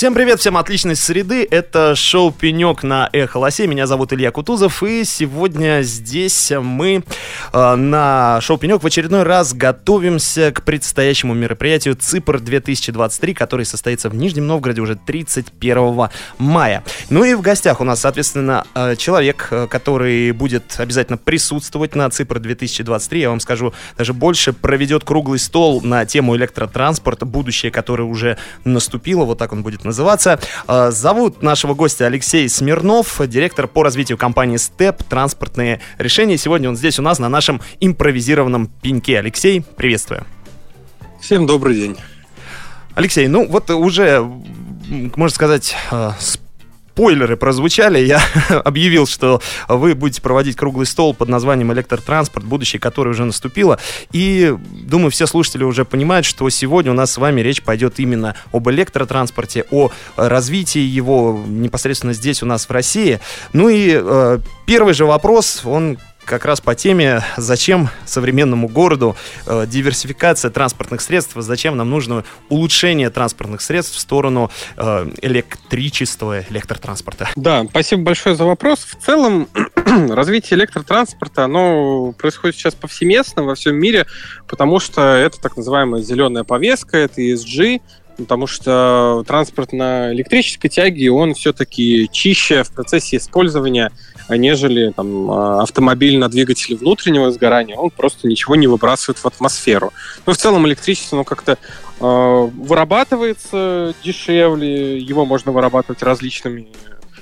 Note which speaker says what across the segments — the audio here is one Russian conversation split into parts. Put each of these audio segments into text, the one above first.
Speaker 1: Всем привет, всем отличной среды. Это шоу «Пенек» на Эхо Лосе. Меня зовут Илья Кутузов. И сегодня здесь мы э, на шоу «Пенек» в очередной раз готовимся к предстоящему мероприятию ЦИПР-2023, который состоится в Нижнем Новгороде уже 31 мая. Ну и в гостях у нас, соответственно, э, человек, э, который будет обязательно присутствовать на ЦИПР-2023. Я вам скажу даже больше. Проведет круглый стол на тему электротранспорта, будущее, которое уже наступило. Вот так он будет называться. Э, зовут нашего гостя Алексей Смирнов, директор по развитию компании Step «Транспортные решения». Сегодня он здесь у нас на нашем импровизированном пеньке. Алексей, приветствую.
Speaker 2: Всем добрый день.
Speaker 1: Алексей, ну вот уже, можно сказать, э, с спойлеры прозвучали. Я объявил, что вы будете проводить круглый стол под названием «Электротранспорт. Будущее, которое уже наступило». И, думаю, все слушатели уже понимают, что сегодня у нас с вами речь пойдет именно об электротранспорте, о развитии его непосредственно здесь у нас в России. Ну и э, первый же вопрос, он как раз по теме, зачем современному городу э, диверсификация транспортных средств, зачем нам нужно улучшение транспортных средств в сторону э, электричества, электротранспорта.
Speaker 2: Да, спасибо большое за вопрос. В целом, развитие электротранспорта, оно происходит сейчас повсеместно во всем мире, потому что это так называемая зеленая повестка, это ESG, потому что транспорт на электрической тяге, он все-таки чище в процессе использования, нежели там, а, автомобиль на двигателе внутреннего сгорания, он просто ничего не выбрасывает в атмосферу. Ну, в целом электричество, ну, как-то э, вырабатывается дешевле, его можно вырабатывать различными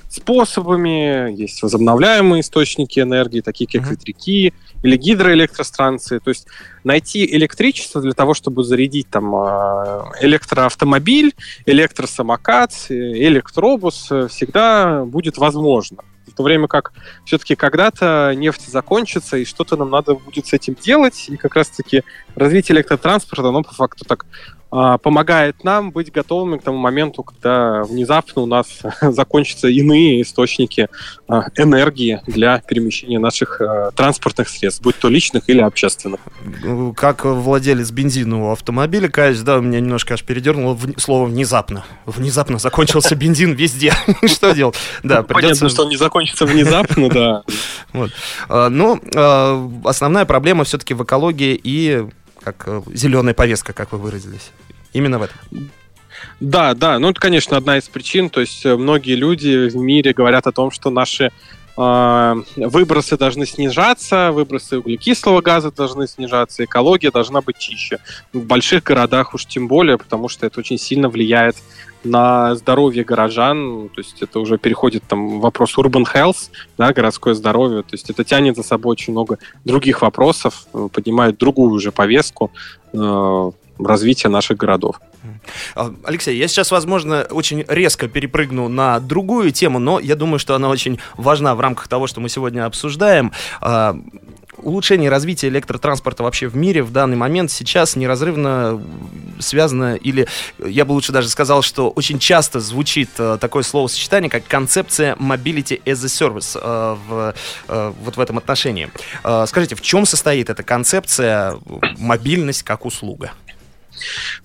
Speaker 2: способами. Есть возобновляемые источники энергии, такие как ветряки или гидроэлектростанции. То есть найти электричество для того, чтобы зарядить там а, электроавтомобиль, электросамокат, электробус э, всегда будет возможно. То время как все-таки когда-то нефть закончится, и что-то нам надо будет с этим делать. И как раз-таки развитие электротранспорта, оно по факту так помогает нам быть готовыми к тому моменту, когда внезапно у нас закончатся иные источники а, энергии для перемещения наших а, транспортных средств, будь то личных или общественных.
Speaker 1: Как владелец бензинового автомобиля, каюсь, да, у меня немножко аж передернуло слово «внезапно». Внезапно закончился бензин везде. Что делать?
Speaker 2: Да, Понятно, что он не закончится внезапно, да.
Speaker 1: Но основная проблема все-таки в экологии и как э, зеленая повестка, как вы выразились. Именно в этом.
Speaker 2: Да, да, ну это, конечно, одна из причин. То есть э, многие люди в мире говорят о том, что наши э, выбросы должны снижаться, выбросы углекислого газа должны снижаться, экология должна быть чище. В больших городах уж тем более, потому что это очень сильно влияет на здоровье горожан, то есть это уже переходит там вопрос urban health, да, городское здоровье, то есть это тянет за собой очень много других вопросов, э, поднимает другую уже повестку э, развития наших городов.
Speaker 1: А, Алексей, я сейчас, возможно, очень резко перепрыгну на другую тему, но я думаю, что она очень важна в рамках того, что мы сегодня обсуждаем. Улучшение развития электротранспорта вообще в мире в данный момент сейчас неразрывно связано, или я бы лучше даже сказал, что очень часто звучит э, такое словосочетание, как концепция mobility as a service э, в, э, вот в этом отношении. Скажите, в чем состоит эта концепция мобильность как услуга?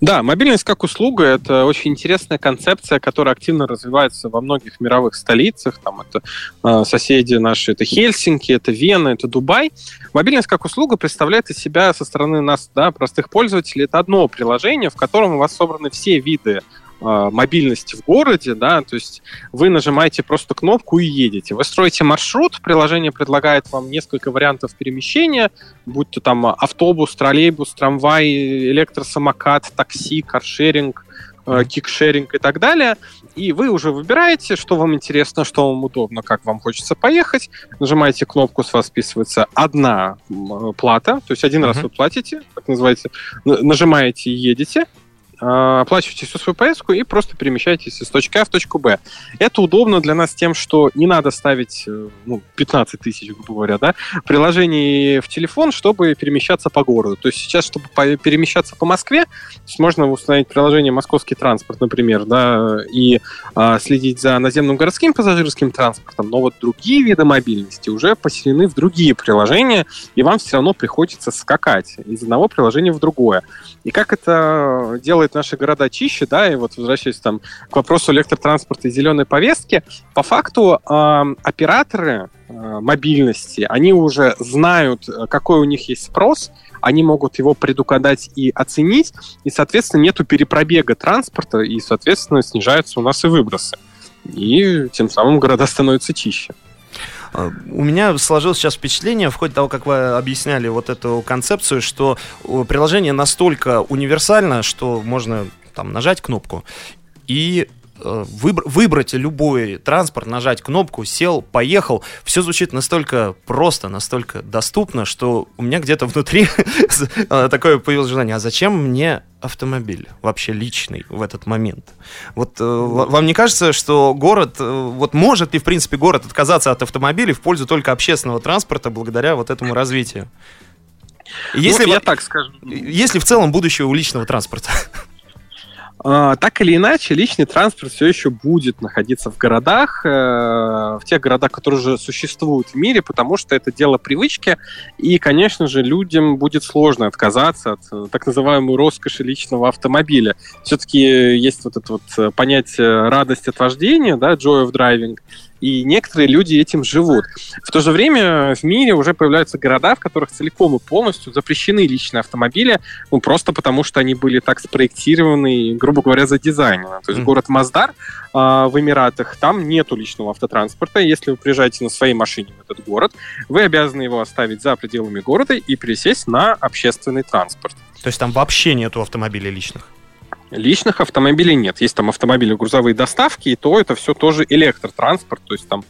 Speaker 2: Да, мобильность как услуга – это очень интересная концепция, которая активно развивается во многих мировых столицах. Там это э, соседи наши, это Хельсинки, это Вена, это Дубай. Мобильность как услуга представляет из себя со стороны нас, да, простых пользователей, это одно приложение, в котором у вас собраны все виды а, мобильности в городе, да, то есть вы нажимаете просто кнопку и едете. Вы строите маршрут, приложение предлагает вам несколько вариантов перемещения, будь то там автобус, троллейбус, трамвай, электросамокат, такси, каршеринг, э, кикшеринг и так далее. И вы уже выбираете, что вам интересно, что вам удобно, как вам хочется поехать. Нажимаете кнопку, с вас списывается одна плата, то есть один uh-huh. раз вы платите, как называется, нажимаете и едете. Э, оплачиваете всю свою поездку и просто перемещаетесь из точки А в точку Б. Это удобно для нас тем, что не надо ставить э, ну, 15 тысяч, грубо говоря, да, приложений в телефон, чтобы перемещаться по городу. То есть сейчас, чтобы перемещаться по Москве, можно установить приложение «Московский транспорт», например, да, и э, следить за наземным городским пассажирским транспортом, но вот другие виды мобильности уже поселены в другие приложения, и вам все равно приходится скакать из одного приложения в другое. И как это делает наши города чище, да, и вот возвращаясь там к вопросу электротранспорта и зеленой повестки, по факту э, операторы э, мобильности, они уже знают, какой у них есть спрос, они могут его предугадать и оценить, и, соответственно, нету перепробега транспорта, и, соответственно, снижаются у нас и выбросы. И тем самым города становятся чище.
Speaker 1: У меня сложилось сейчас впечатление, в ходе того, как вы объясняли вот эту концепцию, что приложение настолько универсально, что можно там нажать кнопку и э, выбрать любой транспорт, нажать кнопку, сел, поехал. Все звучит настолько просто, настолько доступно, что у меня где-то внутри э, такое появилось желание, а зачем мне автомобиль вообще личный в этот момент. Вот э, вам не кажется, что город, э, вот может ли в принципе город отказаться от автомобилей в пользу только общественного транспорта благодаря вот этому развитию? Если ну, я так скажу. Если в целом будущее у личного транспорта?
Speaker 2: А, так или иначе, личный транспорт все еще будет находиться в городах, э, в тех городах, которые уже существуют в мире, потому что это дело привычки, и, конечно же, людям будет сложно отказаться от э, так называемой роскоши личного автомобиля. Все-таки есть вот это вот э, понятие радость от вождения, да, joy of driving, и некоторые люди этим живут. В то же время в мире уже появляются города, в которых целиком и полностью запрещены личные автомобили, ну, просто потому что они были так спроектированы, грубо говоря, за дизайн. То есть mm. город Маздар э, в Эмиратах, там нету личного автотранспорта. Если вы приезжаете на своей машине в этот город, вы обязаны его оставить за пределами города и пересесть на общественный транспорт.
Speaker 1: То есть там вообще нету автомобилей личных?
Speaker 2: Личных автомобилей нет. Есть там автомобили грузовые доставки, и то это все тоже электротранспорт, то есть там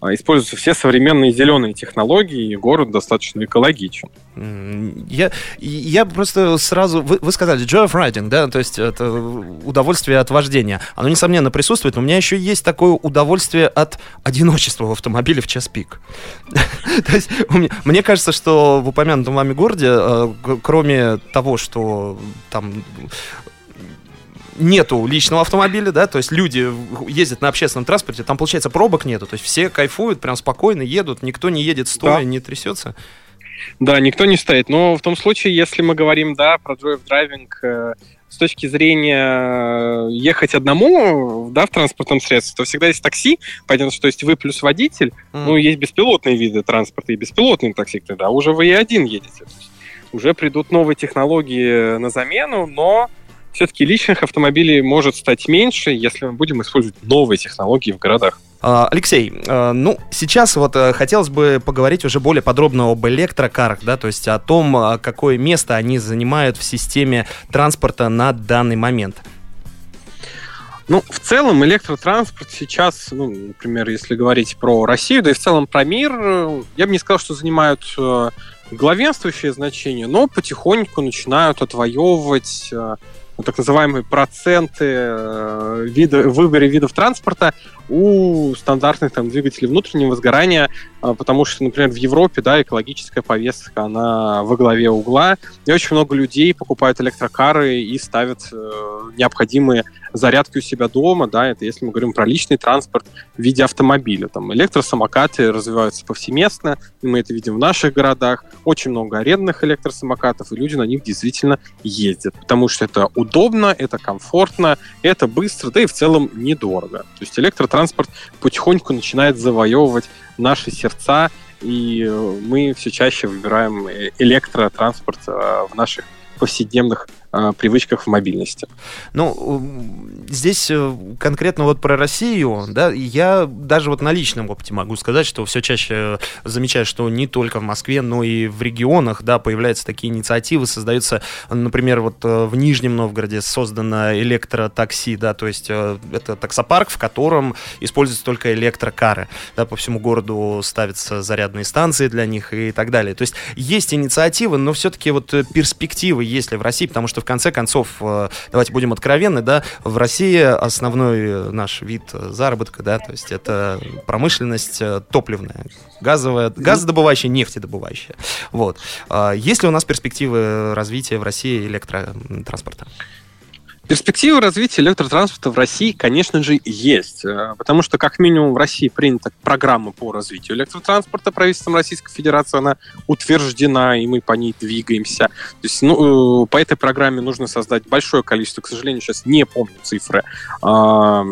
Speaker 2: а, используются все современные зеленые технологии, и город достаточно экологичен.
Speaker 1: Я, я просто сразу... Вы, вы сказали joy of riding, да, то есть это удовольствие от вождения. Оно, несомненно, присутствует, но у меня еще есть такое удовольствие от одиночества в автомобиле в час пик. То есть мне кажется, что в упомянутом вами городе, э, кроме того, что там нету личного автомобиля, да, то есть люди ездят на общественном транспорте, там, получается, пробок нету, то есть все кайфуют, прям спокойно едут, никто не едет стоя, да. не трясется.
Speaker 2: Да, никто не стоит. Но в том случае, если мы говорим, да, про driving э, с точки зрения э, ехать одному, да, в транспортном средстве, то всегда есть такси, понятно, что есть вы плюс водитель, mm. ну, есть беспилотные виды транспорта и беспилотные такси, тогда уже вы и один едете. Уже придут новые технологии на замену, но все-таки личных автомобилей может стать меньше, если мы будем использовать новые технологии в городах.
Speaker 1: А, Алексей, а, ну, сейчас вот э, хотелось бы поговорить уже более подробно об электрокарах, да, то есть о том, а, какое место они занимают в системе транспорта на данный момент.
Speaker 2: Ну, в целом электротранспорт сейчас, ну, например, если говорить про Россию, да и в целом про мир, э, я бы не сказал, что занимают э, главенствующее значение, но потихоньку начинают отвоевывать так называемые проценты э, вида, выборе видов транспорта у стандартных там, двигателей внутреннего сгорания, а, потому что, например, в Европе да, экологическая повестка, она во главе угла, и очень много людей покупают электрокары и ставят э, необходимые зарядки у себя дома, да, это если мы говорим про личный транспорт в виде автомобиля. Там электросамокаты развиваются повсеместно, мы это видим в наших городах. Очень много арендных электросамокатов, и люди на них действительно ездят, потому что это удобно, это комфортно, это быстро, да и в целом недорого. То есть электротранспорт потихоньку начинает завоевывать наши сердца, и мы все чаще выбираем электротранспорт э, в наших повседневных э, привычках в мобильности.
Speaker 1: Ну, здесь э, конкретно вот про Россию, да, я даже вот на личном опыте могу сказать, что все чаще замечаю, что не только в Москве, но и в регионах, да, появляются такие инициативы, создаются, например, вот э, в Нижнем Новгороде создано электротакси, да, то есть э, это таксопарк, в котором используются только электрокары, да, по всему городу ставятся зарядные станции для них и так далее. То есть есть инициативы, но все-таки вот перспективы есть ли в России, потому что что в конце концов, э, давайте будем откровенны, да, в России основной наш вид заработка, да, то есть это промышленность топливная, газовая, газодобывающая, нефтедобывающая. Вот. А есть ли у нас перспективы развития в России электротранспорта?
Speaker 2: Перспективы развития электротранспорта в России, конечно же, есть. Э, потому что, как минимум, в России принята программа по развитию электротранспорта правительством Российской Федерации. Она утверждена, и мы по ней двигаемся. То есть, ну, э, по этой программе нужно создать большое количество, к сожалению, сейчас не помню цифры, а,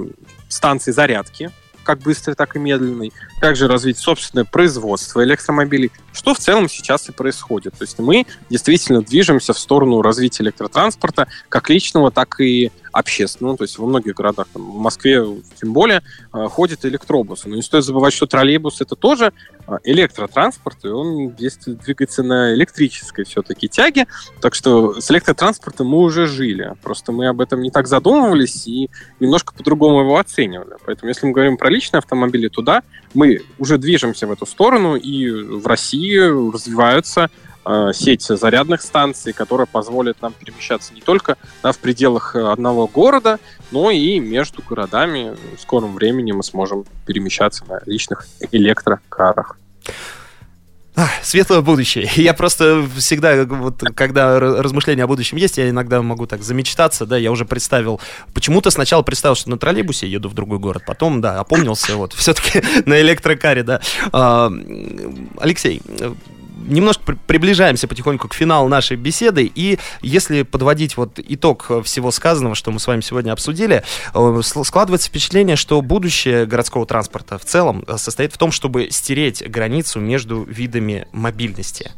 Speaker 2: станций зарядки как быстрый, так и медленный, также развить собственное производство электромобилей, что в целом сейчас и происходит. То есть мы действительно движемся в сторону развития электротранспорта как личного, так и общественного. То есть во многих городах, там, в Москве тем более, э, ходят электробусы. Но не стоит забывать, что троллейбус это тоже э, электротранспорт, и он действует, двигается на электрической все-таки тяге. Так что с электротранспортом мы уже жили. Просто мы об этом не так задумывались и немножко по-другому его оценивали. Поэтому если мы говорим про личные автомобили, то да, мы уже движемся в эту сторону, и в России развиваются э, сеть зарядных станций, которая позволит нам перемещаться не только да, в пределах одного города, но и между городами. В скором времени мы сможем перемещаться на личных электрокарах.
Speaker 1: Светлое будущее. Я просто всегда, вот, когда размышления о будущем есть, я иногда могу так замечтаться, да, я уже представил, почему-то сначала представил, что на троллейбусе еду в другой город, потом, да, опомнился, вот, все-таки на электрокаре, да. А, Алексей, немножко приближаемся потихоньку к финалу нашей беседы, и если подводить вот итог всего сказанного, что мы с вами сегодня обсудили, э, складывается впечатление, что будущее городского транспорта в целом э, состоит в том, чтобы стереть границу между видами мобильности.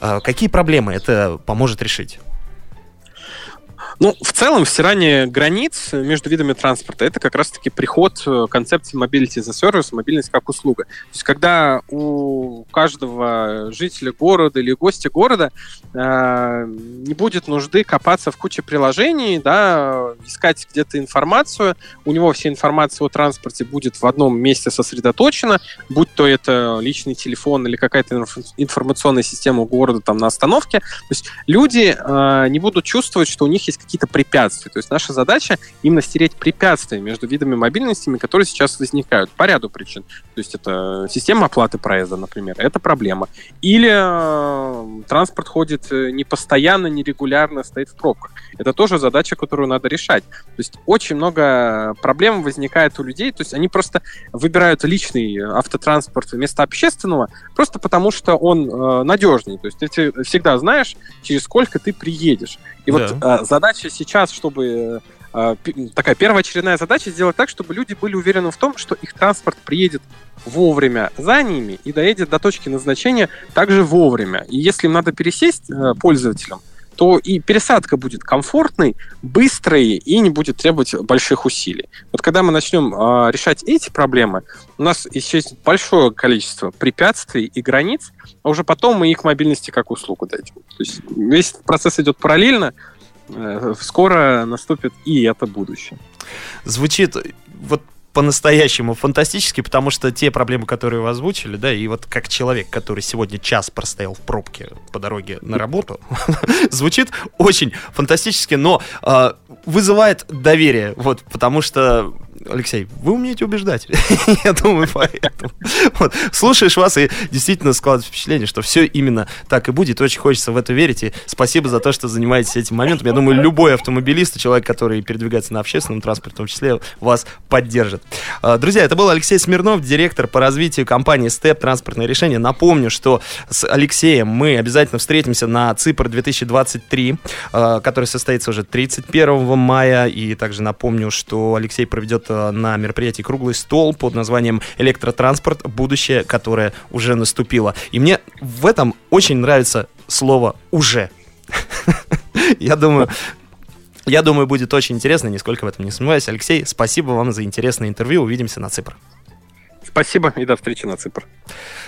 Speaker 1: Э, какие проблемы это поможет решить?
Speaker 2: Ну, в целом, стирание границ между видами транспорта это как раз-таки приход э, концепции as a service, мобильность как услуга. То есть, когда у каждого жителя города или гостя города э, не будет нужды копаться в куче приложений, да, искать где-то информацию, у него вся информация о транспорте будет в одном месте сосредоточена, будь то это личный телефон или какая-то информационная система города там на остановке. То есть люди э, не будут чувствовать, что у них есть какие-то препятствия. То есть наша задача именно стереть препятствия между видами мобильности, которые сейчас возникают по ряду причин. То есть это система оплаты проезда, например, это проблема. Или э, транспорт ходит э, не постоянно, не регулярно, стоит в пробках. Это тоже задача, которую надо решать. То есть очень много проблем возникает у людей, то есть они просто выбирают личный автотранспорт вместо общественного, просто потому что он э, надежней. То есть ты всегда знаешь, через сколько ты приедешь. И да. вот э, задача сейчас, чтобы э, такая первоочередная задача сделать так, чтобы люди были уверены в том, что их транспорт приедет вовремя за ними и доедет до точки назначения также вовремя. И если им надо пересесть э, пользователям, то и пересадка будет комфортной, быстрой и не будет требовать больших усилий. Вот когда мы начнем э, решать эти проблемы, у нас исчезнет большое количество препятствий и границ, а уже потом мы их мобильности как услугу дадим. То есть весь процесс идет параллельно, э, скоро наступит и это будущее.
Speaker 1: Звучит вот по-настоящему фантастически, потому что те проблемы, которые вы озвучили, да, и вот как человек, который сегодня час простоял в пробке по дороге на работу, звучит очень фантастически, но э, вызывает доверие, вот, потому что Алексей, вы умеете убеждать. Я думаю, поэтому. Слушаешь вас, и действительно складывается впечатление, что все именно так и будет. Очень хочется в это верить. И спасибо за то, что занимаетесь этим моментом. Я думаю, любой автомобилист, человек, который передвигается на общественном транспорте, в том числе, вас поддержит. А, друзья, это был Алексей Смирнов, директор по развитию компании Step Транспортное решение. Напомню, что с Алексеем мы обязательно встретимся на ЦИПР 2023, а, который состоится уже 31 мая. И также напомню, что Алексей проведет на мероприятии круглый стол под названием «Электротранспорт. Будущее, которое уже наступило». И мне в этом очень нравится слово «уже». Я думаю, я думаю, будет очень интересно, нисколько в этом не сомневаюсь. Алексей, спасибо вам за интересное интервью. Увидимся на Ципр.
Speaker 2: Спасибо и до встречи на Ципр.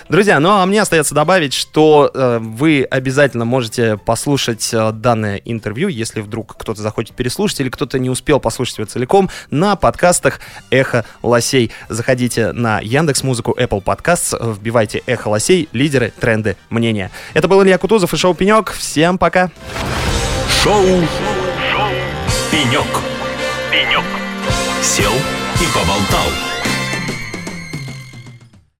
Speaker 1: Друзья, ну а мне остается добавить, что э, вы обязательно можете послушать э, данное интервью, если вдруг кто-то захочет переслушать или кто-то не успел послушать его целиком, на подкастах «Эхо Лосей». Заходите на Яндекс Музыку, Apple Podcasts, вбивайте «Эхо Лосей», лидеры, тренды, мнения. Это был Илья Кутузов и шоу «Пенек». Всем пока!
Speaker 3: Шоу Пенек. Пенек. Сел и поболтал.